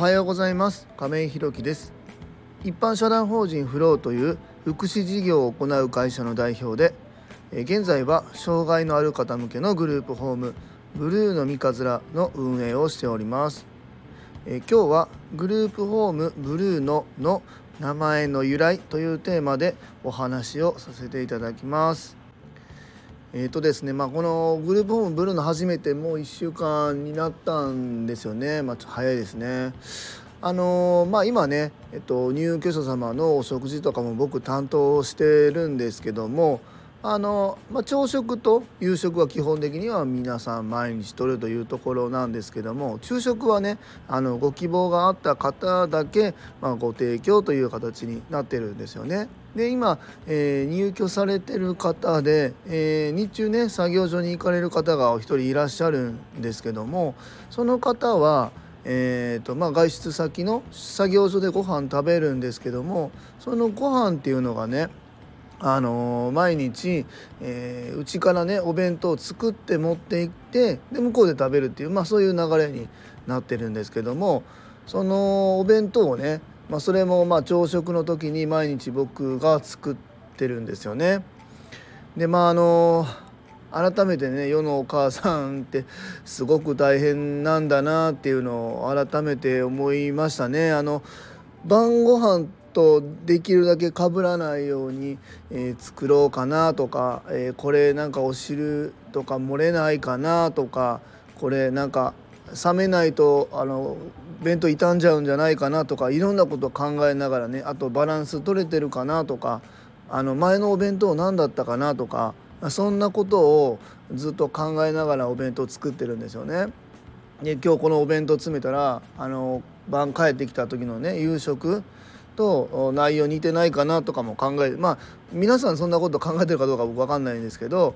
はようございます。亀井弘樹です。一般社団法人フローという福祉事業を行う会社の代表で現在は障害のある方向けのグループホームブルーの三日面の運営をしております。今日はグループホームブルーのの名前の由来というテーマでお話をさせていただきます。えーとですねまあ、このグループホームブルーの初めてもう1週間になったんですよね、まあ、早いですね。あの、まあ、今ね、えっと、入居者様のお食事とかも僕担当してるんですけどもあの、まあ、朝食と夕食は基本的には皆さん毎日とるというところなんですけども昼食はねあのご希望があった方だけ、まあ、ご提供という形になってるんですよね。で今、えー、入居されてる方で、えー、日中ね作業所に行かれる方がお一人いらっしゃるんですけどもその方はえーとまあ、外出先の作業所でご飯食べるんですけどもそのご飯っていうのがねあのー、毎日うち、えー、からねお弁当を作って持って行ってで向こうで食べるっていう、まあ、そういう流れになってるんですけどもそのお弁当をね、まあ、それもまあ朝食の時に毎日僕が作ってるんですよね。でまああの、改めてね世のお母さんってすごく大変なんだなっていうのを改めて思いましたね。あの晩ご飯とできるだけかぶらないように、えー、作ろうかなとか、えー、これなんかお汁とか漏れないかなとかこれなんか冷めないとあの弁当傷んじゃうんじゃないかなとかいろんなこと考えながらねあとバランス取れてるかなとかあの前のお弁当何だったかなとかそんなことをずっと考えながらお弁当作ってるんですよね。で今日このお弁当詰めたらあの晩帰ってきた時のね夕食と内容似てないかなとかも考えまあ皆さんそんなこと考えてるかどうか僕分かんないんですけど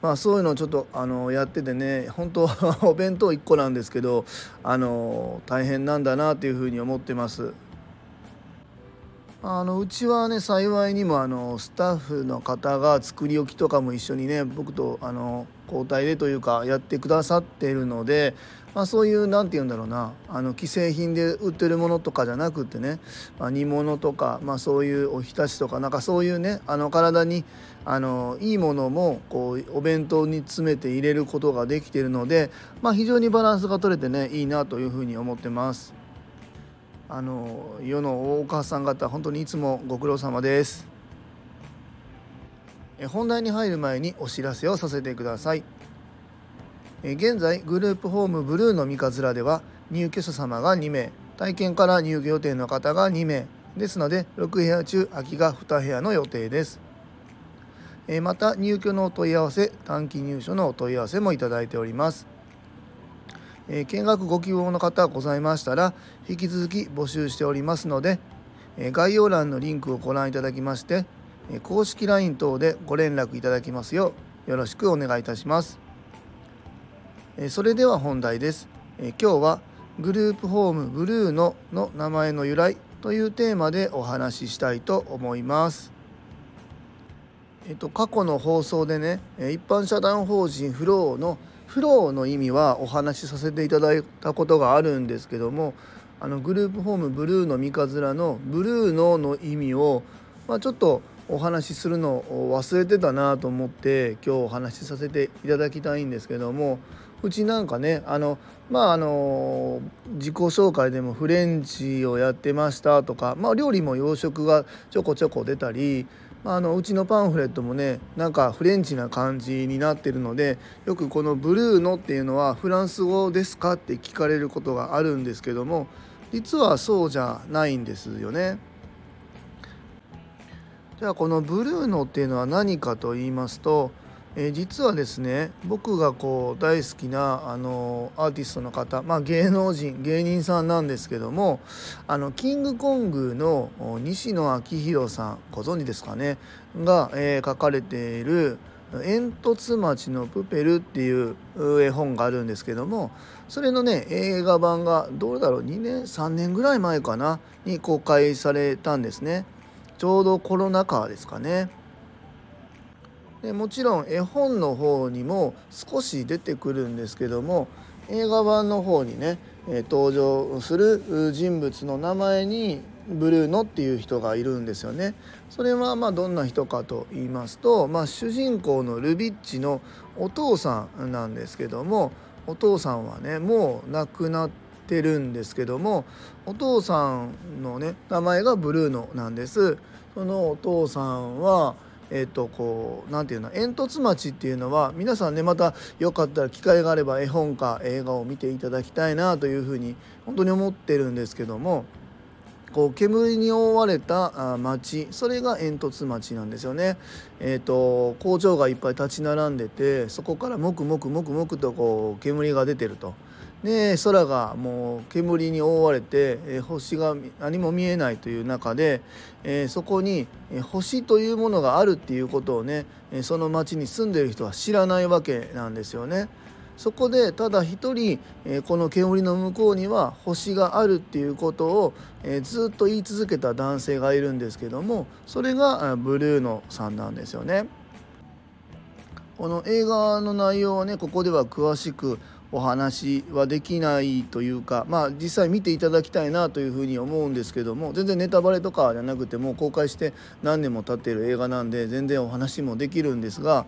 まあそういうのをちょっとあのやっててね本当 お弁当1個なんですけどあの大変なんだなというふうに思ってます。あのうちはね幸いにもあのスタッフの方が作り置きとかも一緒にね僕とあの交代でというかやってくださっているので、まあ、そういう何て言うんだろうな。あの既製品で売ってるものとかじゃなくってね、まあ、煮物とか、まあ、そういうおひたしとかなんかそういうねあの体にあのいいものもこうお弁当に詰めて入れることができているので、まあ、非常にバランスが取れてねいいなというふうに思ってます。あの世のお母さん方本当にいつもご苦労様です。本題に入る前にお知らせをさせてください。現在グループホームブルーの三日面では入居者様が2名。体験から入居予定の方が2名。ですので6部屋中空きが2部屋の予定です。また入居のお問い合わせ短期入所のお問い合わせもいただいております。見学ご希望の方ございましたら引き続き募集しておりますので、概要欄のリンクをご覧いただきまして、公式 LINE 等でご連絡いただきますようよろしくお願いいたします。えそれでは本題です。え今日はグループホームブルーのの名前の由来というテーマでお話ししたいと思います。えっと、過去の放送でね一般社団法人フローのフローの意味はお話しさせていただいたことがあるんですけどもあのグループホームブルーの三日面のブルーのの意味を、まあ、ちょっとお話しするのを忘れてたなと思って今日お話しさせていただきたいんですけどもうちなんかねあのまああの自己紹介でもフレンチをやってましたとか、まあ、料理も洋食がちょこちょこ出たりあのうちのパンフレットもねなんかフレンチな感じになってるのでよくこのブルーノっていうのはフランス語ですかって聞かれることがあるんですけども実はそうじゃないんですよね。じゃあこのブルーノっていうのは何かと言いますとえー、実はですね僕がこう大好きなあのアーティストの方、まあ、芸能人芸人さんなんですけどもあのキングコングの西野昭弘さんご存知ですかね？が、えー、書かれている「煙突町のプペル」っていう絵本があるんですけどもそれのね映画版がどうだろう？2年3年ぐらい前かな？に公開されたんですね。ちょうどコロナ禍ですかね。でもちろん絵本の方にも少し出てくるんですけども映画版の方にね、登場する人物の名前にブルーノっていう人がいるんですよね。それはまどんな人かと言いますと、まあ、主人公のルビッチのお父さんなんですけどもお父さんはねもう亡くなっててるんですけどもお父さんのね名前がブルーノなんです。そのお父さんはえー、とこう何て言うの煙突町っていうのは皆さんねまたよかったら機会があれば絵本か映画を見ていただきたいなというふうに本当に思ってるんですけどもこう煙に覆われた町それが煙突町なんですよね。えーと、工場がいっぱい立ち並んでてそこからもくもくもくもくとこう煙が出てると。で空がもう煙に覆われて、え星が何も見えないという中で、え、そこに、え星というものがあるっていうことをね、えその町に住んでる人は知らないわけなんですよね。そこでただ一人、えこの煙の向こうには星があるっていうことを、えずっと言い続けた男性がいるんですけどもそれがブルーノさんなんですよね。この映画の内容はねここでは詳しくお話はできないというかまあ実際見ていただきたいなというふうに思うんですけども全然ネタバレとかじゃなくてもう公開して何年も経っている映画なんで全然お話もできるんですが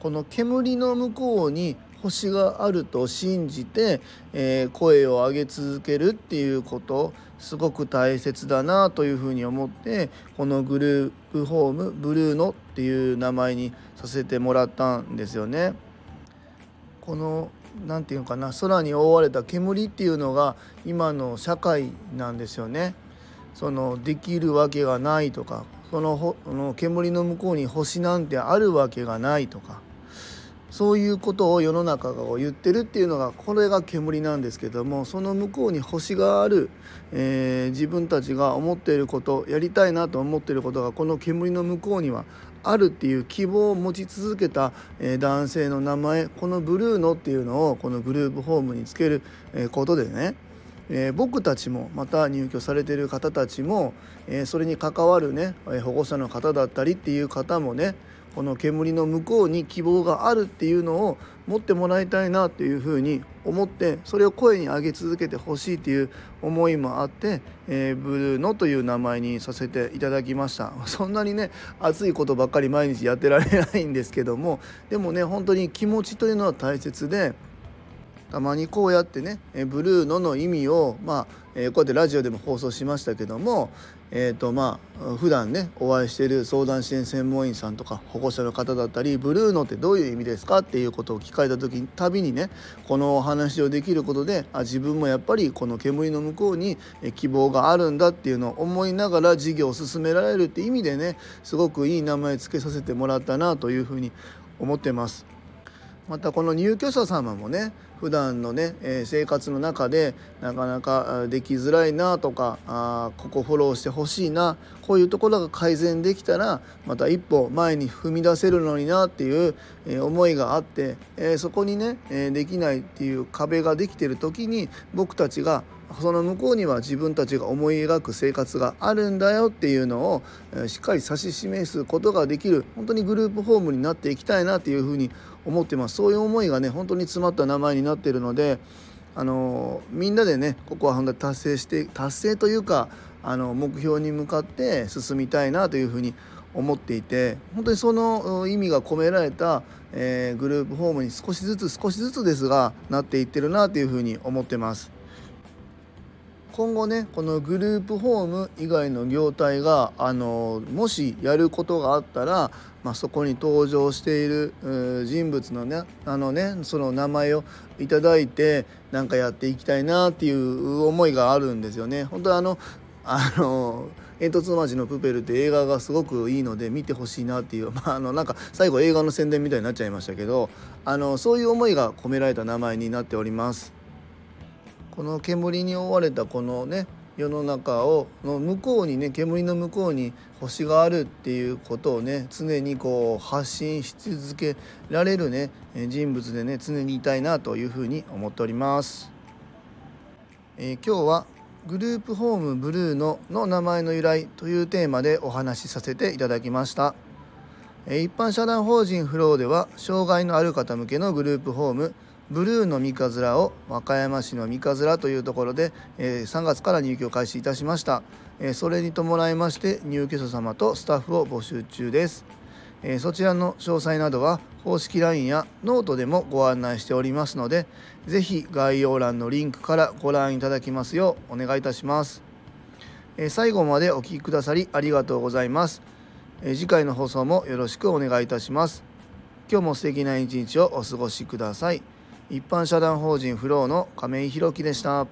この煙の向こうに星があると信じて、えー、声を上げ続けるっていうことすごく大切だなというふうに思ってこのグループホームブルーノっていう名前にさせてもらったんですよね。この何て言うかな空に覆われた煙っていうのが今の社会なんですよね。そのできるわけがないとかそのほの煙の向こうに星なんてあるわけがないとかそういうことを世の中が言ってるっていうのがこれが煙なんですけどもその向こうに星がある、えー、自分たちが思っていることやりたいなと思っていることがこの煙の向こうにはあるっていう希望を持ち続けた、えー、男性の名前このブルーノっていうのをこのグループホームにつける、ことでね。えー、僕たちもまた入居されてる方たちも、えー、それに関わるね保護者の方だったりっていう方もねこの煙の向こうに希望があるっていうのを持ってもらいたいなっていうふうに思ってそれを声に上げ続けてほしいっていう思いもあって、えー、ブルーノという名前にさせていただきました。そんなにね熱いことばっかり毎日やってられないんですけどもでもね本当に気持ちというのは大切でたまにこうやってねえブルーノの意味をまあ、えこうやってラジオでも放送しましたけどもえーとまあ普段ねお会いしてる相談支援専門員さんとか保護者の方だったりブルーノってどういう意味ですかっていうことを聞かれた時たびにねこのお話をできることであ自分もやっぱりこの煙の向こうに希望があるんだっていうのを思いながら事業を進められるって意味でねすごくいい名前付けさせてもらったなというふうに思ってます。またこの入居者様もね普段のね、え、生活の中でなかなかできづらいなとかあここフォローしてほしいなこういうところが改善できたらまた一歩前に踏み出せるのになっていう、え、思いがあって、え、そこにね、えできないっていう壁ができてる時に僕たちがその向こうには自分たちが思い描く生活があるんだよっていうのをしっかり指し示すことができる本当にグループホームになっていきたいなっていうふうに思ってますそういう思いがね本当に詰まった名前になっているのであのみんなでねここは本当達成して達成というかあの目標に向かって進みたいなというふうに思っていて本当にその意味が込められた、えー、グループホームに少しずつ少しずつですがなっていってるなというふうに思ってます。今後ねこのグループホーム以外の業態があのもしやることがあったら、まあ、そこに登場している人物のねあのねその名前をいただいてなんかやっていきたいなっていう思いがあるんですよね。本当あのあの煙突町のプペルって映画がすごくいいので見てほしいなっていう、まあ、あのなんか最後映画の宣伝みたいになっちゃいましたけどあのそういう思いが込められた名前になっております。この煙に覆われたこのね世の中をの向こうにね煙の向こうに星があるっていうことをね常にこう発信し続けられるね人物でね常にいたいなというふうに思っております。えー、今日はグループホームブルーノの名前の由来というテーマでお話しさせていただきました。一般社団法人フローでは障害のある方向けのグループホームブルーの三日面を和歌山市の三日面というところで、えー、3月から入居を開始いたしました、えー、それに伴いまして入居者様とスタッフを募集中です、えー、そちらの詳細などは公式 LINE やノートでもご案内しておりますので是非概要欄のリンクからご覧いただきますようお願いいたします、え最後までお聴きくださりありがとうございます、え次回の放送もよろしくお願いいたします。今日も素敵な一日をお過ごしください。一般社団法人フローの亀井宏樹でした。